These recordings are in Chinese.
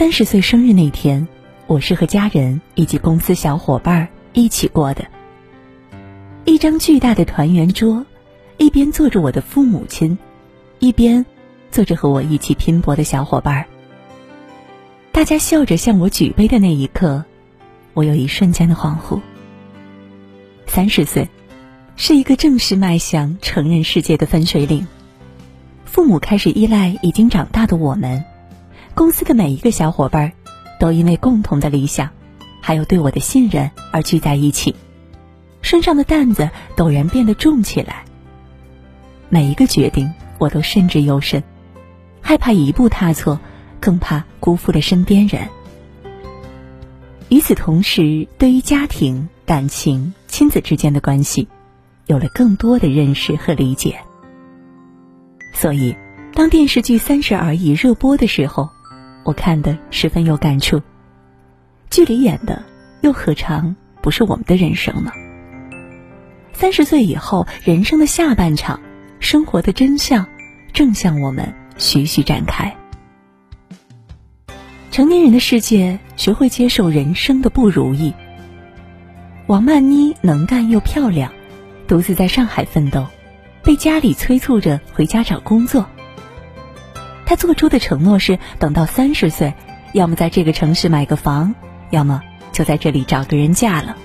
三十岁生日那天，我是和家人以及公司小伙伴一起过的。一张巨大的团圆桌，一边坐着我的父母亲，一边坐着和我一起拼搏的小伙伴。大家笑着向我举杯的那一刻，我有一瞬间的恍惚。三十岁，是一个正式迈向成人世界的分水岭。父母开始依赖已经长大的我们。公司的每一个小伙伴，都因为共同的理想，还有对我的信任而聚在一起，身上的担子陡然变得重起来。每一个决定，我都慎之又慎，害怕一步踏错，更怕辜负了身边人。与此同时，对于家庭、感情、亲子之间的关系，有了更多的认识和理解。所以，当电视剧《三十而已》热播的时候，我看的十分有感触，剧里演的又何尝不是我们的人生呢？三十岁以后，人生的下半场，生活的真相正向我们徐徐展开。成年人的世界，学会接受人生的不如意。王曼妮能干又漂亮，独自在上海奋斗，被家里催促着回家找工作。他做出的承诺是，等到三十岁，要么在这个城市买个房，要么就在这里找个人嫁了。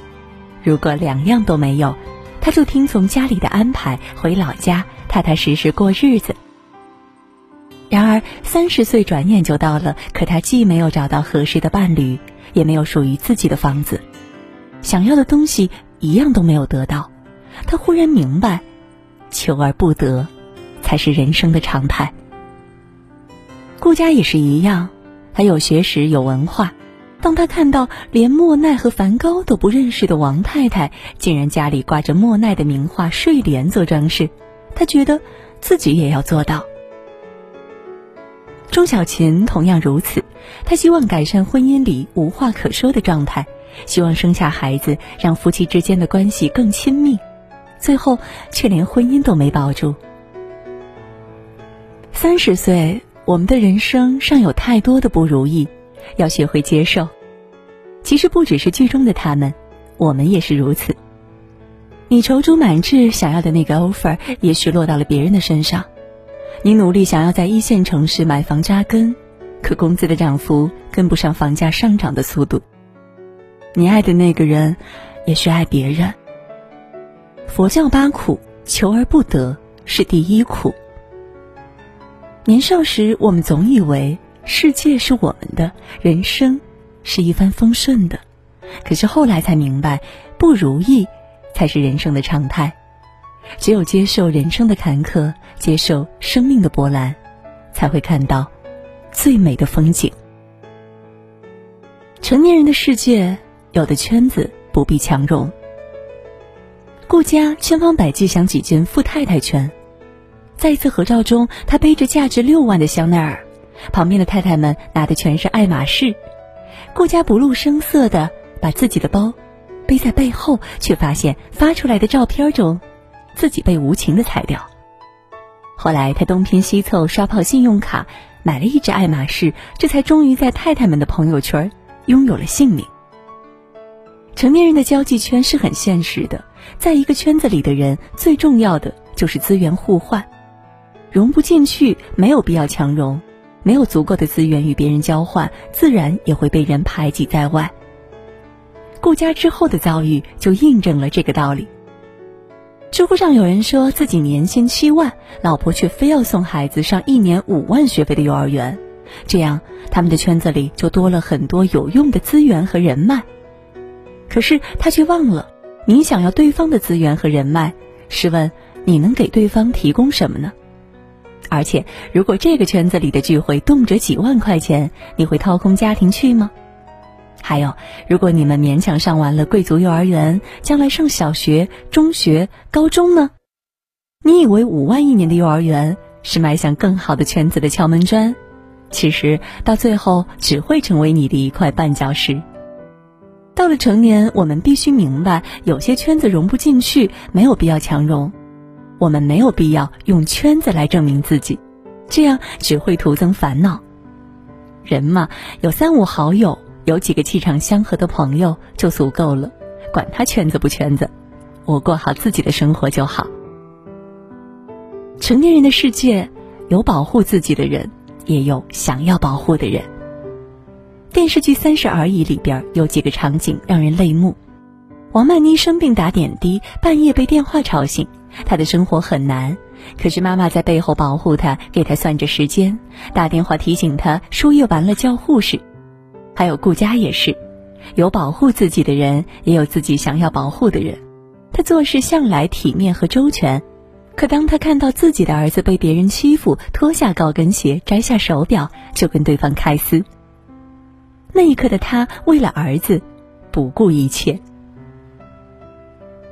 如果两样都没有，他就听从家里的安排回老家，踏踏实实过日子。然而三十岁转眼就到了，可他既没有找到合适的伴侣，也没有属于自己的房子，想要的东西一样都没有得到。他忽然明白，求而不得，才是人生的常态。顾家也是一样，他有学识有文化。当他看到连莫奈和梵高都不认识的王太太，竟然家里挂着莫奈的名画睡莲做装饰，他觉得自己也要做到。钟小琴同样如此，她希望改善婚姻里无话可说的状态，希望生下孩子，让夫妻之间的关系更亲密，最后却连婚姻都没保住。三十岁。我们的人生尚有太多的不如意，要学会接受。其实不只是剧中的他们，我们也是如此。你踌躇满志想要的那个 offer，也许落到了别人的身上；你努力想要在一线城市买房扎根，可工资的涨幅跟不上房价上涨的速度。你爱的那个人，也许爱别人。佛教八苦，求而不得是第一苦。年少时，我们总以为世界是我们的，人生是一帆风顺的。可是后来才明白，不如意才是人生的常态。只有接受人生的坎坷，接受生命的波澜，才会看到最美的风景。成年人的世界，有的圈子不必强融。顾家千方百计想挤进富太太圈。在一次合照中，他背着价值六万的香奈儿，旁边的太太们拿的全是爱马仕。顾家不露声色的把自己的包背在背后，却发现发出来的照片中，自己被无情的裁掉。后来他东拼西凑刷爆信用卡，买了一只爱马仕，这才终于在太太们的朋友圈拥有了姓名。成年人的交际圈是很现实的，在一个圈子里的人，最重要的就是资源互换。融不进去，没有必要强融；没有足够的资源与别人交换，自然也会被人排挤在外。顾家之后的遭遇就印证了这个道理。知乎上有人说自己年薪七万，老婆却非要送孩子上一年五万学费的幼儿园，这样他们的圈子里就多了很多有用的资源和人脉。可是他却忘了，你想要对方的资源和人脉，试问你能给对方提供什么呢？而且，如果这个圈子里的聚会动辄几万块钱，你会掏空家庭去吗？还有，如果你们勉强上完了贵族幼儿园，将来上小学、中学、高中呢？你以为五万一年的幼儿园是迈向更好的圈子的敲门砖，其实到最后只会成为你的一块绊脚石。到了成年，我们必须明白，有些圈子融不进去，没有必要强融。我们没有必要用圈子来证明自己，这样只会徒增烦恼。人嘛，有三五好友，有几个气场相合的朋友就足够了，管他圈子不圈子，我过好自己的生活就好。成年人的世界，有保护自己的人，也有想要保护的人。电视剧《三十而已》里边有几个场景让人泪目。王曼妮生病打点滴，半夜被电话吵醒，他的生活很难。可是妈妈在背后保护他，给他算着时间，打电话提醒他输液完了叫护士。还有顾佳也是，有保护自己的人，也有自己想要保护的人。他做事向来体面和周全，可当他看到自己的儿子被别人欺负，脱下高跟鞋，摘下手表，就跟对方开撕。那一刻的他，为了儿子，不顾一切。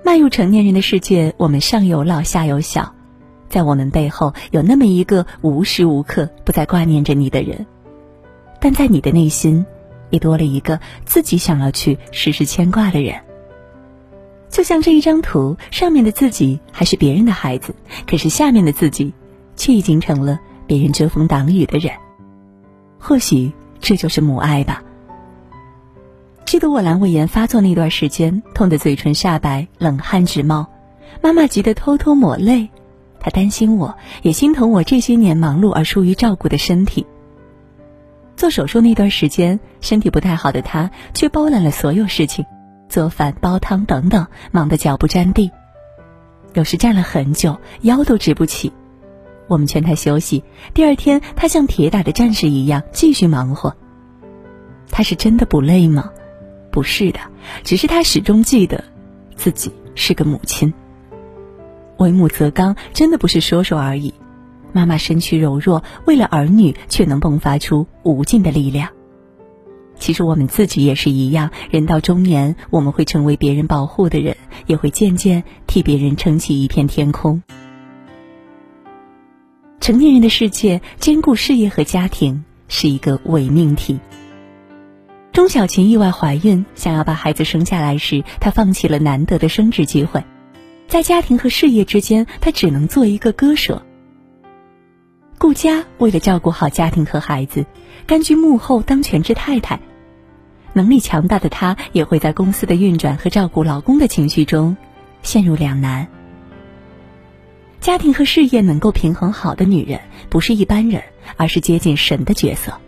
迈入成年人的世界，我们上有老下有小，在我们背后有那么一个无时无刻不在挂念着你的人，但在你的内心，也多了一个自己想要去时时牵挂的人。就像这一张图，上面的自己还是别人的孩子，可是下面的自己，却已经成了别人遮风挡雨的人。或许这就是母爱吧。记得我阑尾炎发作那段时间，痛得嘴唇煞白，冷汗直冒，妈妈急得偷偷抹泪，她担心我，也心疼我这些年忙碌而疏于照顾的身体。做手术那段时间，身体不太好的她却包揽了所有事情，做饭、煲汤等等，忙得脚不沾地，有时站了很久，腰都直不起。我们劝她休息，第二天她像铁打的战士一样继续忙活。她是真的不累吗？不是的，只是他始终记得，自己是个母亲。为母则刚，真的不是说说而已。妈妈身躯柔弱，为了儿女却能迸发出无尽的力量。其实我们自己也是一样，人到中年，我们会成为别人保护的人，也会渐渐替别人撑起一片天空。成年人的世界，兼顾事业和家庭是一个伪命题。钟小琴意外怀孕，想要把孩子生下来时，她放弃了难得的升职机会，在家庭和事业之间，她只能做一个割舍。顾佳为了照顾好家庭和孩子，甘居幕后当全职太太，能力强大的她也会在公司的运转和照顾老公的情绪中陷入两难。家庭和事业能够平衡好的女人，不是一般人，而是接近神的角色。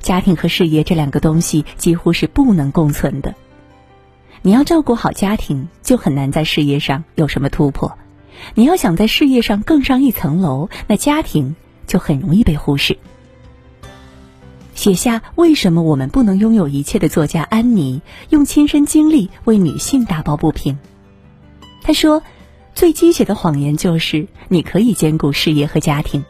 家庭和事业这两个东西几乎是不能共存的。你要照顾好家庭，就很难在事业上有什么突破；你要想在事业上更上一层楼，那家庭就很容易被忽视。写下为什么我们不能拥有一切的作家安妮，用亲身经历为女性打抱不平。她说：“最鸡血的谎言就是你可以兼顾事业和家庭。”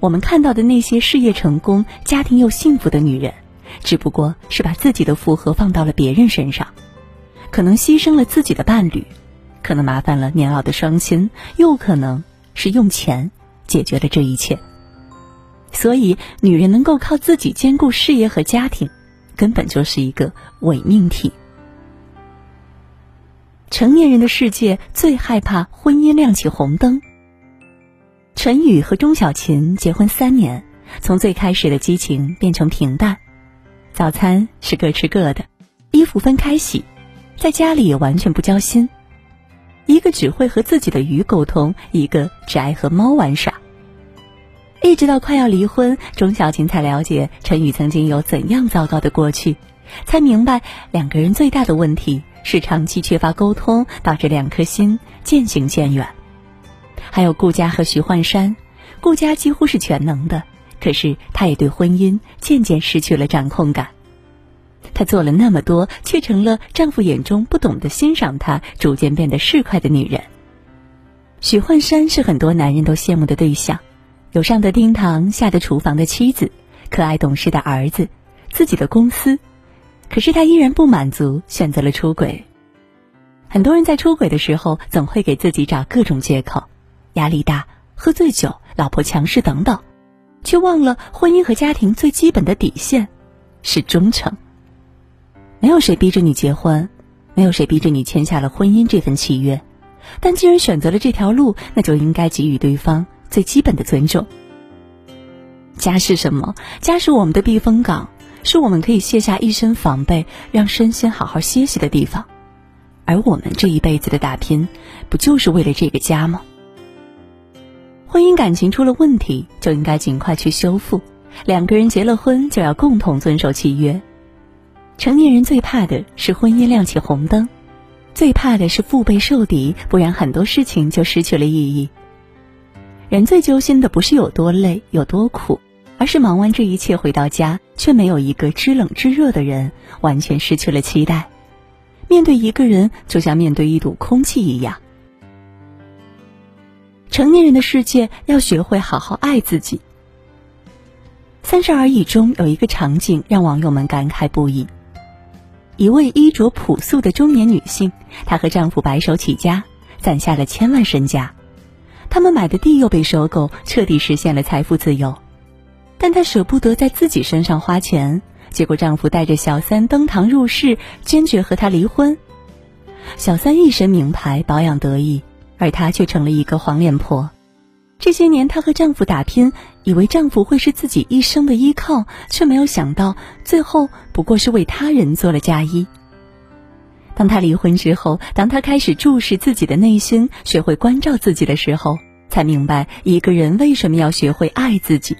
我们看到的那些事业成功、家庭又幸福的女人，只不过是把自己的负荷放到了别人身上，可能牺牲了自己的伴侣，可能麻烦了年老的双亲，又可能是用钱解决了这一切。所以，女人能够靠自己兼顾事业和家庭，根本就是一个伪命题。成年人的世界最害怕婚姻亮起红灯。陈宇和钟小琴结婚三年，从最开始的激情变成平淡。早餐是各吃各的，衣服分开洗，在家里也完全不交心。一个只会和自己的鱼沟通，一个只爱和猫玩耍。一直到快要离婚，钟小琴才了解陈宇曾经有怎样糟糕的过去，才明白两个人最大的问题是长期缺乏沟通，导致两颗心渐行渐远。还有顾家和徐焕山，顾家几乎是全能的，可是他也对婚姻渐渐失去了掌控感。她做了那么多，却成了丈夫眼中不懂得欣赏她、逐渐变得市侩的女人。许焕山是很多男人都羡慕的对象，有上得厅堂、下得厨房的妻子，可爱懂事的儿子，自己的公司，可是他依然不满足，选择了出轨。很多人在出轨的时候，总会给自己找各种借口。压力大、喝醉酒、老婆强势等等，却忘了婚姻和家庭最基本的底线是忠诚。没有谁逼着你结婚，没有谁逼着你签下了婚姻这份契约，但既然选择了这条路，那就应该给予对方最基本的尊重。家是什么？家是我们的避风港，是我们可以卸下一身防备，让身心好好歇息的地方。而我们这一辈子的打拼，不就是为了这个家吗？婚姻感情出了问题，就应该尽快去修复。两个人结了婚，就要共同遵守契约。成年人最怕的是婚姻亮起红灯，最怕的是腹背受敌，不然很多事情就失去了意义。人最揪心的不是有多累、有多苦，而是忙完这一切回到家，却没有一个知冷知热的人，完全失去了期待。面对一个人，就像面对一堵空气一样。成年人的世界要学会好好爱自己。三十而已中有一个场景让网友们感慨不已：一位衣着朴素的中年女性，她和丈夫白手起家，攒下了千万身家，他们买的地又被收购，彻底实现了财富自由。但她舍不得在自己身上花钱，结果丈夫带着小三登堂入室，坚决和她离婚。小三一身名牌，保养得意。而她却成了一个黄脸婆。这些年，她和丈夫打拼，以为丈夫会是自己一生的依靠，却没有想到，最后不过是为他人做了嫁衣。当她离婚之后，当她开始注视自己的内心，学会关照自己的时候，才明白一个人为什么要学会爱自己。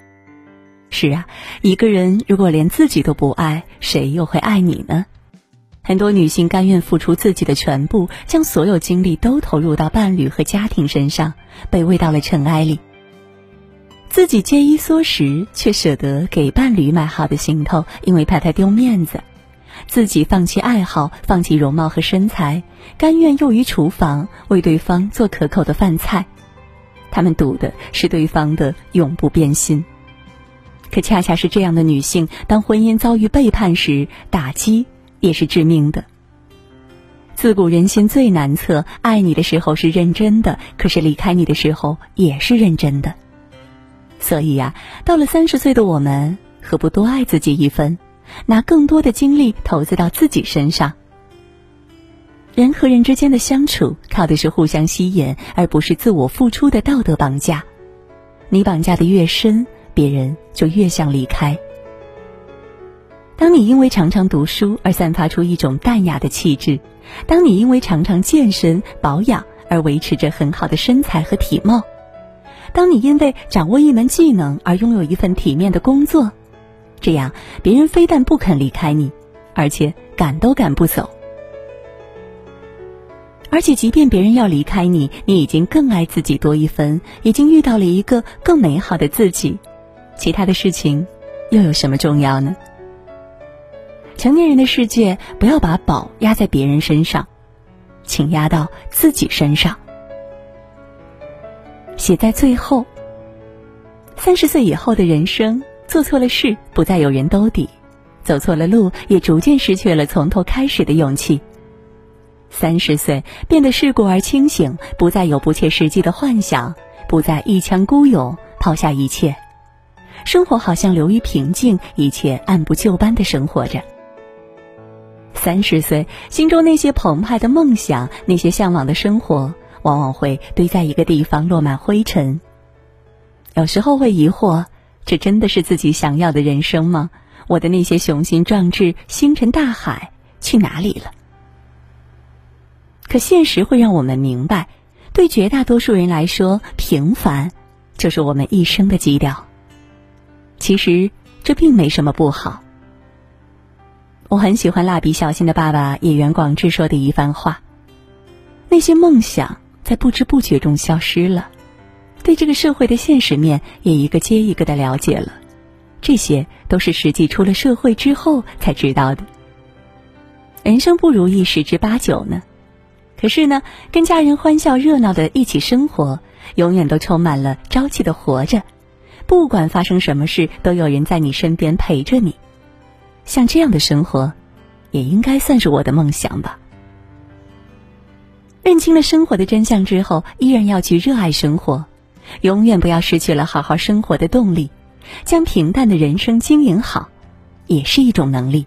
是啊，一个人如果连自己都不爱，谁又会爱你呢？很多女性甘愿付出自己的全部，将所有精力都投入到伴侣和家庭身上，被喂到了尘埃里。自己节衣缩食，却舍得给伴侣买好的行头，因为怕他丢面子；自己放弃爱好，放弃容貌和身材，甘愿囿于厨房，为对方做可口的饭菜。他们赌的是对方的永不变心。可恰恰是这样的女性，当婚姻遭遇背叛时，打击。也是致命的。自古人心最难测，爱你的时候是认真的，可是离开你的时候也是认真的。所以呀，到了三十岁的我们，何不多爱自己一分，拿更多的精力投资到自己身上？人和人之间的相处，靠的是互相吸引，而不是自我付出的道德绑架。你绑架的越深，别人就越想离开。当你因为常常读书而散发出一种淡雅的气质，当你因为常常健身保养而维持着很好的身材和体貌，当你因为掌握一门技能而拥有一份体面的工作，这样别人非但不肯离开你，而且赶都赶不走。而且，即便别人要离开你，你已经更爱自己多一分，已经遇到了一个更美好的自己，其他的事情又有什么重要呢？成年人的世界，不要把宝压在别人身上，请压到自己身上。写在最后。三十岁以后的人生，做错了事不再有人兜底，走错了路也逐渐失去了从头开始的勇气。三十岁变得世故而清醒，不再有不切实际的幻想，不再一腔孤勇，抛下一切，生活好像流于平静，一切按部就班的生活着。三十岁，心中那些澎湃的梦想，那些向往的生活，往往会堆在一个地方，落满灰尘。有时候会疑惑，这真的是自己想要的人生吗？我的那些雄心壮志、星辰大海去哪里了？可现实会让我们明白，对绝大多数人来说，平凡就是我们一生的基调。其实这并没什么不好。我很喜欢蜡笔小新的爸爸野原广志说的一番话：“那些梦想在不知不觉中消失了，对这个社会的现实面也一个接一个的了解了，这些都是实际出了社会之后才知道的。人生不如意十之八九呢，可是呢，跟家人欢笑热闹的一起生活，永远都充满了朝气的活着，不管发生什么事，都有人在你身边陪着你。”像这样的生活，也应该算是我的梦想吧。认清了生活的真相之后，依然要去热爱生活，永远不要失去了好好生活的动力。将平淡的人生经营好，也是一种能力。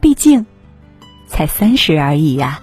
毕竟，才三十而已呀。